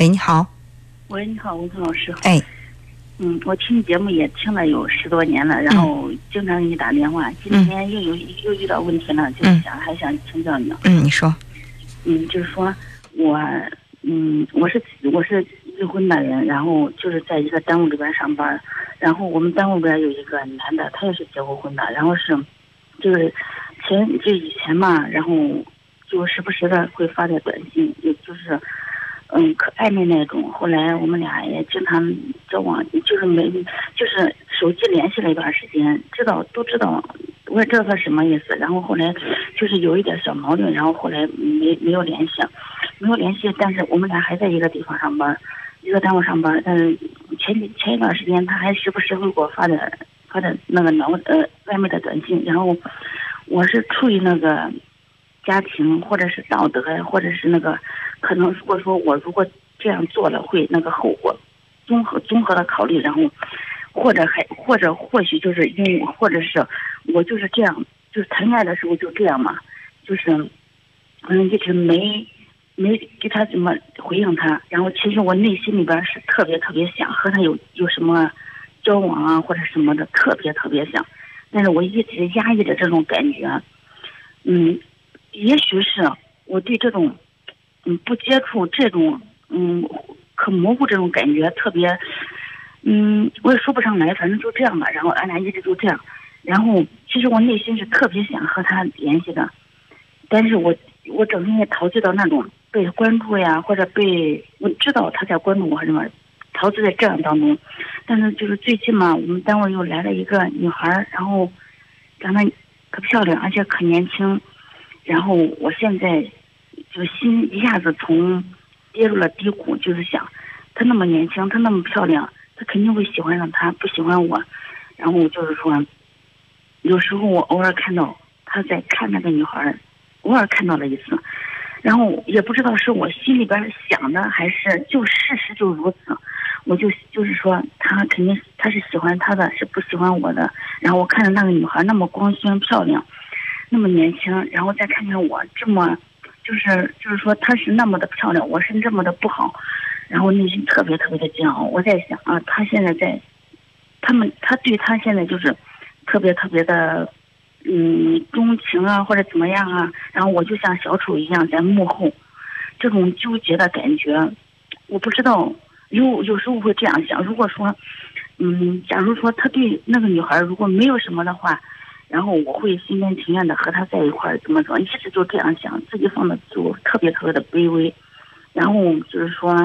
喂，你好。喂，你好，文涛老师。哎，嗯，我听你节目也听了有十多年了，然后经常给你打电话。今天又有又遇到问题了，就是想还想请教你。嗯，你说。嗯，就是说我，嗯，我是我是离婚的人，然后就是在一个单位里边上班，然后我们单位里边有一个男的，他也是结过婚的，然后是，就是前就以前嘛，然后就时不时的会发点短信，也就是。嗯，可暧昧那种。后来我们俩也经常交往，就是没，就是手机联系了一段时间，知道都知道，我也知道他什么意思。然后后来就是有一点小矛盾，然后后来没没有联系，没有联系。但是我们俩还在一个地方上班，一个单位上班。但是前前一段时间他还时不时会给我发点发点那个脑呃暧昧的短信。然后我是出于那个家庭或者是道德或者是那个。可能如果说我如果这样做了会那个后果，综合综合的考虑，然后或者还或者或许就是因为或者是我就是这样，就是谈恋爱的时候就这样嘛，就是嗯一直没没给他怎么回应他，然后其实我内心里边是特别特别想和他有有什么交往啊或者什么的，特别特别想，但是我一直压抑着这种感觉，嗯，也许是我对这种。嗯，不接触这种，嗯，可模糊这种感觉特别，嗯，我也说不上来，反正就这样吧。然后俺俩一直就这样。然后其实我内心是特别想和他联系的，但是我我整天也陶醉到那种被关注呀，或者被我知道他在关注我什么，陶醉在这样当中。但是就是最近嘛，我们单位又来了一个女孩，然后长得可漂亮，而且可年轻。然后我现在。就心一下子从跌入了低谷，就是想，她那么年轻，她那么漂亮，她肯定会喜欢上他，不喜欢我。然后就是说，有时候我偶尔看到他在看那个女孩，偶尔看到了一次，然后也不知道是我心里边想的，还是就事实就如此。我就就是说，他肯定他是喜欢他的，是不喜欢我的。然后我看着那个女孩那么光鲜漂亮，那么年轻，然后再看看我这么。就是就是说，她是那么的漂亮，我是这么的不好，然后内心特别特别的煎熬。我在想啊，他现在在，他们他对他现在就是特别特别的嗯钟情啊，或者怎么样啊。然后我就像小丑一样在幕后，这种纠结的感觉，我不知道有有时候会这样想。如果说嗯，假如说他对那个女孩如果没有什么的话。然后我会心甘情愿的和他在一块儿，怎么着？一直就这样想，自己放的就特别特别的卑微。然后就是说，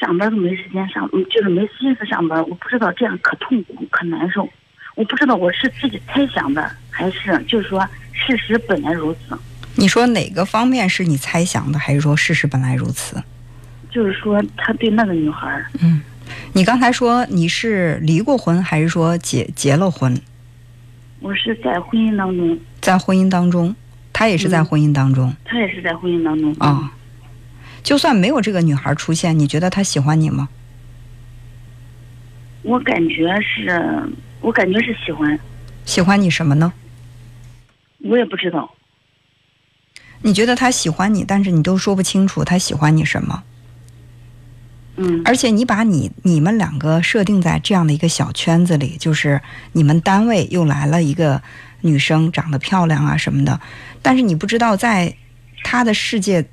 上班都没时间上，就是没心思上班。我不知道这样可痛苦可难受。我不知道我是自己猜想的，还是就是说事实本来如此。你说哪个方面是你猜想的，还是说事实本来如此？就是说他对那个女孩嗯，你刚才说你是离过婚，还是说结结了婚？我是在婚姻当中，在婚姻当中，他也是在婚姻当中，他也是在婚姻当中啊。就算没有这个女孩出现，你觉得他喜欢你吗？我感觉是，我感觉是喜欢。喜欢你什么呢？我也不知道。你觉得他喜欢你，但是你都说不清楚他喜欢你什么。嗯，而且你把你你们两个设定在这样的一个小圈子里，就是你们单位又来了一个女生，长得漂亮啊什么的，但是你不知道在她的世界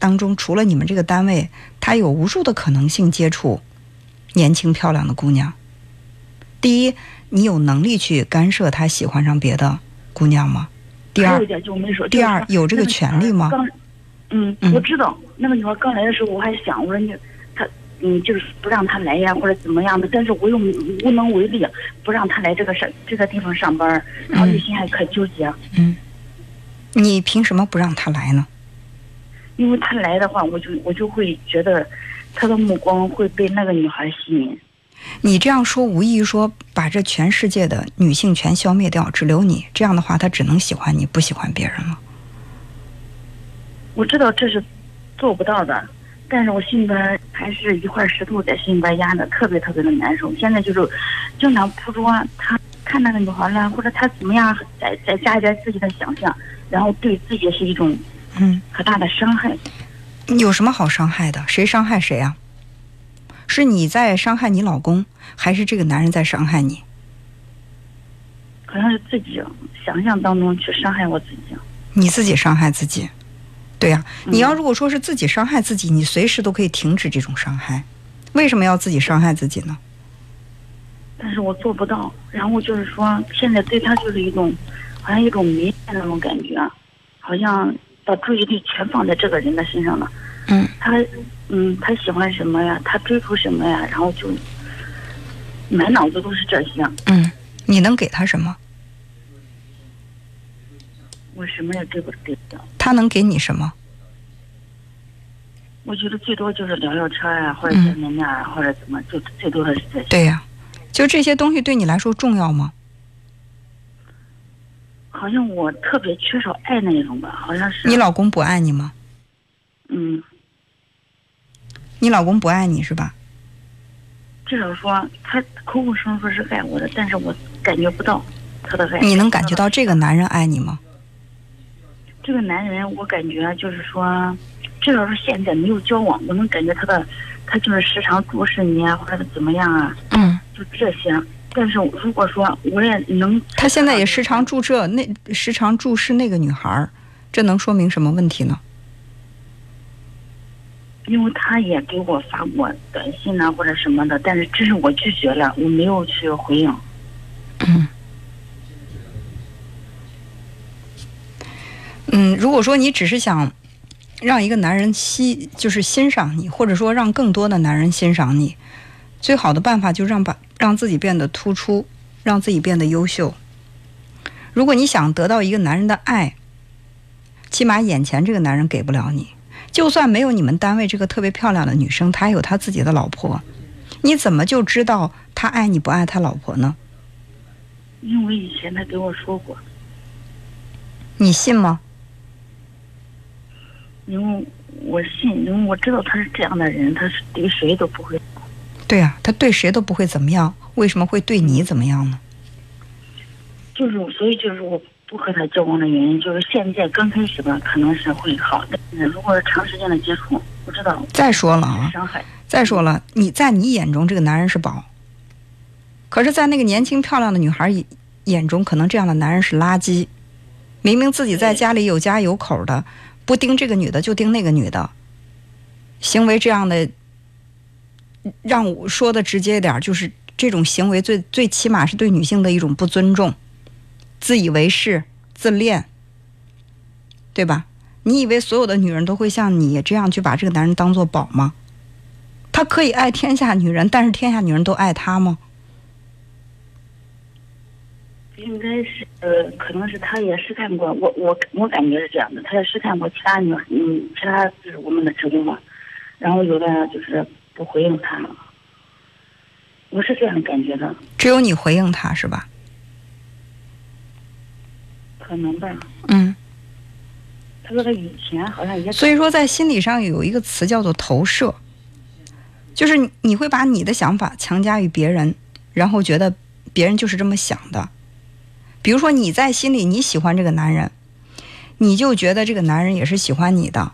当中，除了你们这个单位，她有无数的可能性接触年轻漂亮的姑娘。第一，你有能力去干涉她喜欢上别的姑娘吗？第二，第二有这个权利吗？嗯，我知道那个女孩刚来的时候，我还想我说你。嗯，就是不让他来呀，或者怎么样的，但是我又无能为力，不让他来这个上这个地方上班，然后内心还可纠结。嗯，你凭什么不让他来呢？因为他来的话，我就我就会觉得他的目光会被那个女孩吸引。你这样说，无异于说把这全世界的女性全消灭掉，只留你。这样的话，他只能喜欢你，不喜欢别人了。我知道这是做不到的。但是我心里边还是一块石头在心里边压着，特别特别的难受。现在就是经常捕捉他看那个女孩了，或者他怎么样，再再加一点自己的想象，然后对自己是一种嗯可大的伤害。有什么好伤害的？谁伤害谁啊？是你在伤害你老公，还是这个男人在伤害你？好像是自己想象当中去伤害我自己。你自己伤害自己，对呀、嗯你要如果说是自己伤害自己，你随时都可以停止这种伤害。为什么要自己伤害自己呢？但是我做不到。然后就是说，现在对他就是一种，好像一种迷恋那种感觉，好像把注意力全放在这个人的身上了。嗯，他，嗯，他喜欢什么呀？他追求什么呀？然后就满脑子都是这些。嗯，你能给他什么？我什么也给不给不了。他能给你什么？我觉得最多就是聊聊天啊，或者嗯见见面啊，或者怎么，就最多的是这些。对呀、就这些东西对你来说重要吗？好像我特别缺少爱那种吧，好像是。你老公不爱你吗？嗯，你老公不爱你是吧？至少说他口口声声说是爱我的，但是我感觉不到他的爱。你能感觉到这个男人爱你吗？这个男人，我感觉就是说，至少是现在没有交往，我能感觉他的，他就是时常注视你啊，或者是怎么样啊，嗯，就这些。但是如果说我也能，他现在也时常注这那时常注视那个女孩儿，这能说明什么问题呢？因为他也给我发过短信啊、或者什么的，但是这是我拒绝了，我没有去回应。嗯嗯，如果说你只是想让一个男人欣，就是欣赏你，或者说让更多的男人欣赏你，最好的办法就让把让自己变得突出，让自己变得优秀。如果你想得到一个男人的爱，起码眼前这个男人给不了你。就算没有你们单位这个特别漂亮的女生，他有他自己的老婆，你怎么就知道他爱你不爱他老婆呢？因为以前他给我说过，你信吗？因为我信，因为我知道他是这样的人，他是对谁都不会。对啊、他对谁都不会怎么样，为什么会对你怎么样呢？就是所以就是我不和他交往的原因，就是现在刚开始吧，可能是会好，但是如果是长时间的接触，不知道再说了啊，伤害。再说了，你在你眼中这个男人是宝，可是，在那个年轻漂亮的女孩眼眼中，可能这样的男人是垃圾。明明自己在家里有家有口的，不盯这个女的就盯那个女的，行为这样的，让我说的直接一点，就是这种行为最最起码是对女性的一种不尊重，自以为是、自恋，对吧？你以为所有的女人都会像你这样去把这个男人当做宝吗？他可以爱天下女人，但是天下女人都爱他吗？应该是呃，可能是他也试探过，我我我感觉是这样的，他也试探过其他女，嗯，其他就是我们的职工嘛，然后有的就是不回应他，我是这样感觉的，只有你回应他是吧？可能吧。嗯，他说他以前好像也所以说在心理上有一个词叫做投射，就是你你会把你的想法强加于别人，然后觉得别人就是这么想的。比如说你在心里你喜欢这个男人，你就觉得这个男人也是喜欢你的。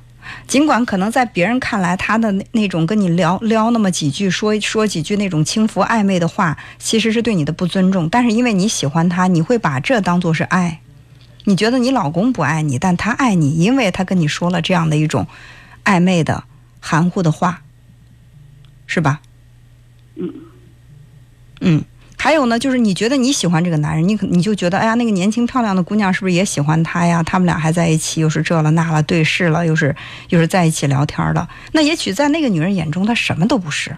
尽管可能在别人看来，他的那那种跟你聊聊那么几句，说说几句那种轻浮暧昧的话，其实是对你的不尊重。但是因为你喜欢他，你会把这当做是爱。你觉得你老公不爱你，但他爱你，因为他跟你说了这样的一种暧昧的、含糊的话，是吧？嗯嗯。还有呢，就是你觉得你喜欢这个男人，你可你就觉得，哎呀，那个年轻漂亮的姑娘是不是也喜欢他呀？他们俩还在一起，又是这了那了，对视了，又是又是在一起聊天了。那也许在那个女人眼中，她什么都不是。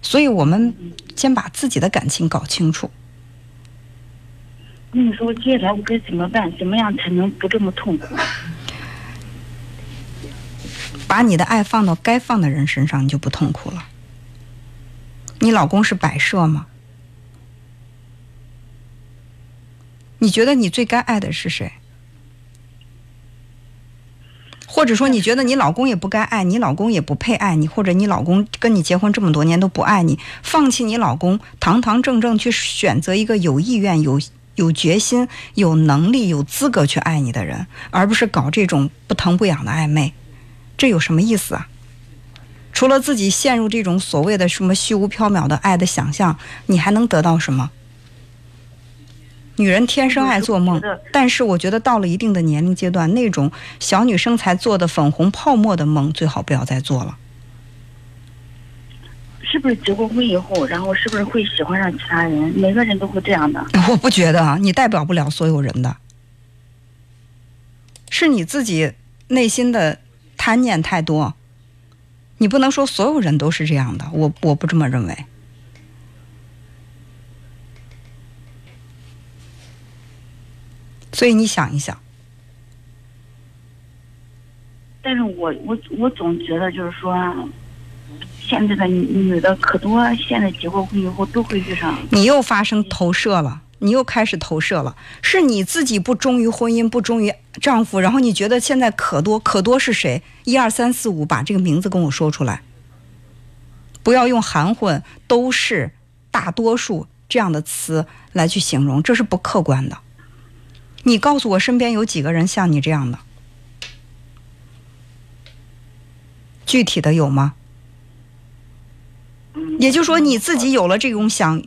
所以我们先把自己的感情搞清楚。那你说接下来我该怎么办？怎么样才能不这么痛苦？把你的爱放到该放的人身上，你就不痛苦了。你老公是摆设吗？你觉得你最该爱的是谁？或者说，你觉得你老公也不该爱你，老公也不配爱你，或者你老公跟你结婚这么多年都不爱你，放弃你老公，堂堂正正去选择一个有意愿、有有决心、有能力、有资格去爱你的人，而不是搞这种不疼不痒的暧昧，这有什么意思啊？除了自己陷入这种所谓的什么虚无缥缈的爱的想象，你还能得到什么？女人天生爱做梦，但是我觉得到了一定的年龄阶段，那种小女生才做的粉红泡沫的梦，最好不要再做了。是不是结过婚以后，然后是不是会喜欢上其他人？每个人都会这样的。我不觉得啊，你代表不了所有人的，是你自己内心的贪念太多。你不能说所有人都是这样的，我我不这么认为。所以你想一想。但是我我我总觉得就是说，现在的女的可多，现在结过婚以后都会遇上。你又发生投射了，你又开始投射了，是你自己不忠于婚姻，不忠于丈夫，然后你觉得现在可多可多是谁？一二三四五，把这个名字跟我说出来。不要用含混、都是、大多数这样的词来去形容，这是不客观的。你告诉我，身边有几个人像你这样的？具体的有吗？也就是说，你自己有了这种想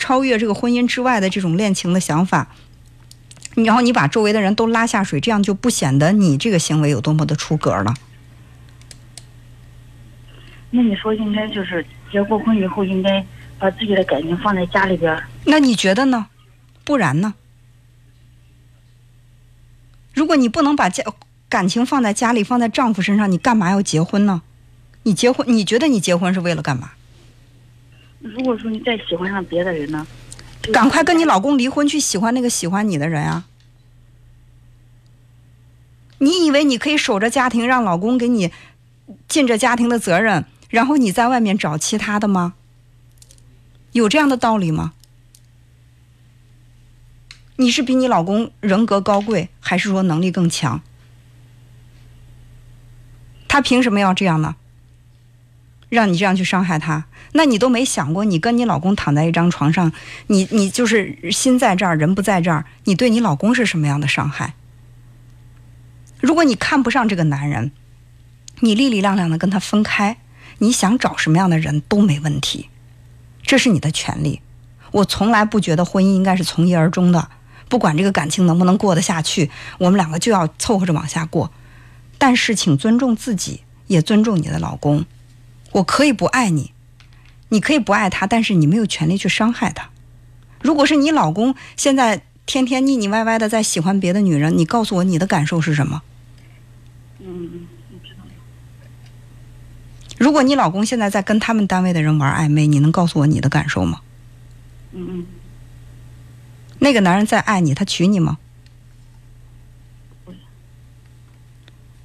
超越这个婚姻之外的这种恋情的想法，然后你把周围的人都拉下水，这样就不显得你这个行为有多么的出格了。那你说，应该就是结过婚以后，应该把自己的感情放在家里边？那你觉得呢？不然呢？如果你不能把家感情放在家里，放在丈夫身上，你干嘛要结婚呢？你结婚，你觉得你结婚是为了干嘛？如果说你再喜欢上别的人呢？赶快跟你老公离婚，去喜欢那个喜欢你的人啊！你以为你可以守着家庭，让老公给你尽着家庭的责任，然后你在外面找其他的吗？有这样的道理吗？你是比你老公人格高贵，还是说能力更强？他凭什么要这样呢？让你这样去伤害他？那你都没想过，你跟你老公躺在一张床上，你你就是心在这儿，人不在这儿，你对你老公是什么样的伤害？如果你看不上这个男人，你力力量量的跟他分开，你想找什么样的人都没问题，这是你的权利。我从来不觉得婚姻应该是从一而终的。不管这个感情能不能过得下去，我们两个就要凑合着往下过。但是，请尊重自己，也尊重你的老公。我可以不爱你，你可以不爱他，但是你没有权利去伤害他。如果是你老公现在天天腻腻歪歪的在喜欢别的女人，你告诉我你的感受是什么？嗯，知道如果你老公现在在跟他们单位的人玩暧昧，你能告诉我你的感受吗？嗯嗯。那个男人再爱你，他娶你吗？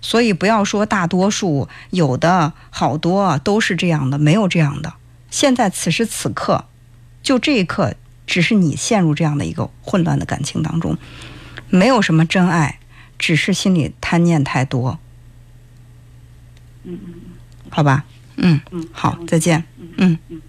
所以不要说大多数，有的好多都是这样的，没有这样的。现在此时此刻，就这一刻，只是你陷入这样的一个混乱的感情当中，没有什么真爱，只是心里贪念太多。嗯嗯好吧，嗯嗯，好，再见，嗯嗯。